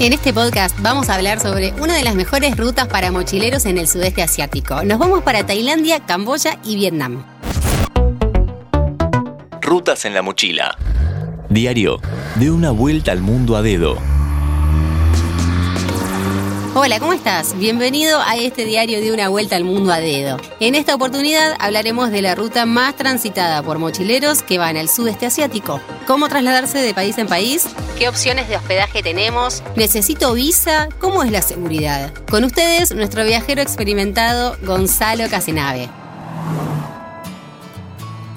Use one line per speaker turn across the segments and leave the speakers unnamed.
En este podcast vamos a hablar sobre una de las mejores rutas para mochileros en el sudeste asiático. Nos vamos para Tailandia, Camboya y Vietnam.
Rutas en la mochila. Diario de una vuelta al mundo a dedo.
Hola, ¿cómo estás? Bienvenido a este diario de una vuelta al mundo a dedo. En esta oportunidad hablaremos de la ruta más transitada por mochileros que van al sudeste asiático. ¿Cómo trasladarse de país en país? ¿Qué opciones de hospedaje tenemos? ¿Necesito visa? ¿Cómo es la seguridad? Con ustedes, nuestro viajero experimentado Gonzalo Casenave.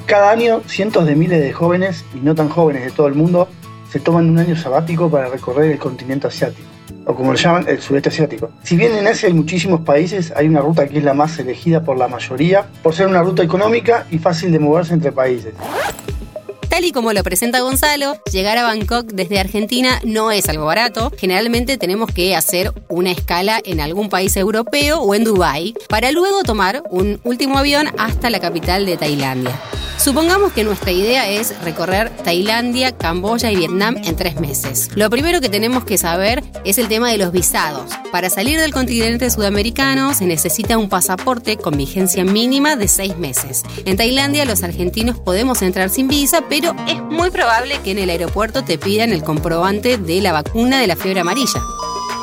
Cada año, cientos de miles de jóvenes y no tan jóvenes de todo el mundo se toman un año sabático para recorrer el continente asiático o como lo llaman, el sudeste asiático. Si bien en Asia hay muchísimos países, hay una ruta que es la más elegida por la mayoría, por ser una ruta económica y fácil de moverse entre países.
Tal y como lo presenta Gonzalo, llegar a Bangkok desde Argentina no es algo barato. Generalmente tenemos que hacer una escala en algún país europeo o en Dubái para luego tomar un último avión hasta la capital de Tailandia. Supongamos que nuestra idea es recorrer Tailandia, Camboya y Vietnam en tres meses. Lo primero que tenemos que saber es el tema de los visados. Para salir del continente sudamericano se necesita un pasaporte con vigencia mínima de seis meses. En Tailandia los argentinos podemos entrar sin visa, pero es muy probable que en el aeropuerto te pidan el comprobante de la vacuna de la fiebre amarilla.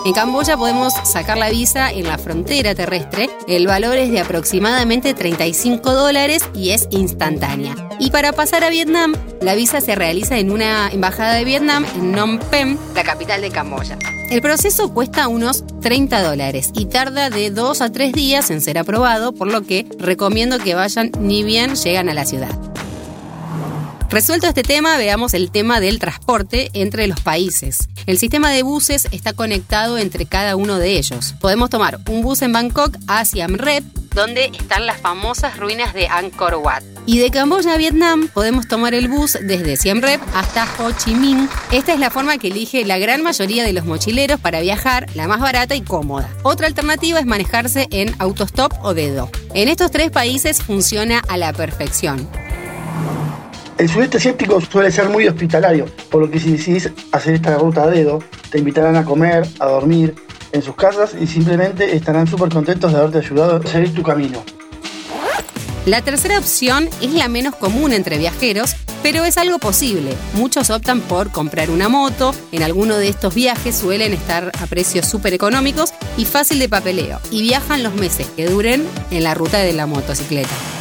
En Camboya podemos sacar la visa en la frontera terrestre. El valor es de aproximadamente 35 dólares y es instantánea. Y para pasar a Vietnam, la visa se realiza en una embajada de Vietnam en Phnom Penh, la capital de Camboya. El proceso cuesta unos 30 dólares y tarda de 2 a 3 días en ser aprobado, por lo que recomiendo que vayan ni bien llegan a la ciudad. Resuelto este tema, veamos el tema del transporte entre los países. El sistema de buses está conectado entre cada uno de ellos. Podemos tomar un bus en Bangkok a Siem Reap, donde están las famosas ruinas de Angkor Wat. Y de Camboya a Vietnam podemos tomar el bus desde Siem Reap hasta Ho Chi Minh. Esta es la forma que elige la gran mayoría de los mochileros para viajar, la más barata y cómoda. Otra alternativa es manejarse en autostop o dedo. En estos tres países funciona a la perfección.
El sudeste asiático suele ser muy hospitalario, por lo que si decidís hacer esta ruta a dedo, te invitarán a comer, a dormir en sus casas y simplemente estarán súper contentos de haberte ayudado a seguir tu camino.
La tercera opción es la menos común entre viajeros, pero es algo posible. Muchos optan por comprar una moto, en alguno de estos viajes suelen estar a precios súper económicos y fácil de papeleo, y viajan los meses que duren en la ruta de la motocicleta.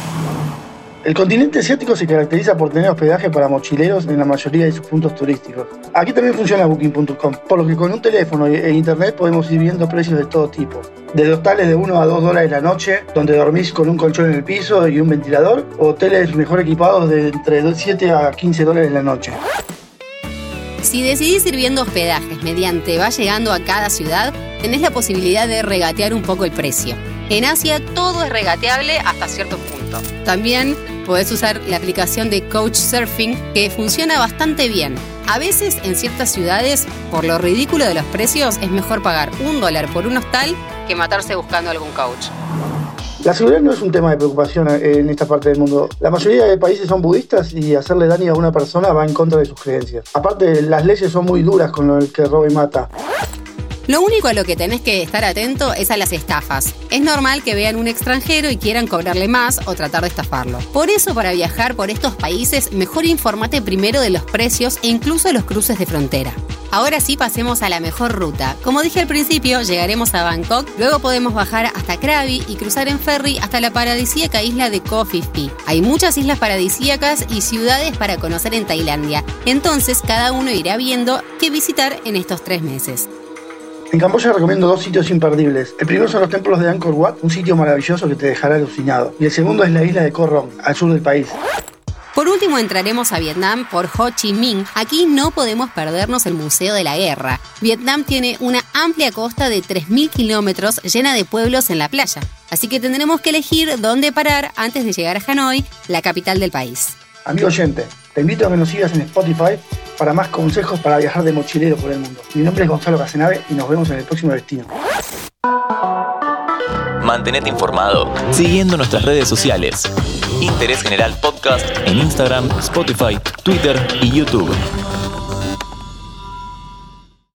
El continente asiático se caracteriza por tener hospedaje para mochileros en la mayoría de sus puntos turísticos. Aquí también funciona Booking.com, por lo que con un teléfono e internet podemos ir viendo precios de todo tipo. De hostales de 1 a 2 dólares la noche, donde dormís con un colchón en el piso y un ventilador, o hoteles mejor equipados de entre 7 a 15 dólares la noche.
Si decidís ir viendo hospedajes mediante va llegando a cada ciudad, tenés la posibilidad de regatear un poco el precio. En Asia todo es regateable hasta cierto punto. También podés usar la aplicación de Couchsurfing que funciona bastante bien. A veces en ciertas ciudades, por lo ridículo de los precios, es mejor pagar un dólar por un hostal que matarse buscando algún couch.
La seguridad no es un tema de preocupación en esta parte del mundo. La mayoría de países son budistas y hacerle daño a una persona va en contra de sus creencias. Aparte, las leyes son muy duras con el que roba y mata.
Lo único a lo que tenés que estar atento es a las estafas. Es normal que vean un extranjero y quieran cobrarle más o tratar de estafarlo. Por eso, para viajar por estos países, mejor informate primero de los precios e incluso los cruces de frontera. Ahora sí pasemos a la mejor ruta. Como dije al principio, llegaremos a Bangkok, luego podemos bajar hasta Krabi y cruzar en ferry hasta la paradisíaca isla de Koh Phi Phi. Hay muchas islas paradisíacas y ciudades para conocer en Tailandia, entonces cada uno irá viendo qué visitar en estos tres meses.
En Camboya recomiendo dos sitios imperdibles. El primero son los templos de Angkor Wat, un sitio maravilloso que te dejará alucinado. Y el segundo es la isla de Koh Rong, al sur del país.
Por último entraremos a Vietnam por Ho Chi Minh. Aquí no podemos perdernos el Museo de la Guerra. Vietnam tiene una amplia costa de 3.000 kilómetros llena de pueblos en la playa. Así que tendremos que elegir dónde parar antes de llegar a Hanoi, la capital del país.
Amigo oyente, te invito a que nos sigas en Spotify para más consejos para viajar de mochilero por el mundo. Mi nombre es Gonzalo Casenave y nos vemos en el próximo destino.
Mantenete informado siguiendo nuestras redes sociales. Interés General Podcast en Instagram, Spotify, Twitter y YouTube.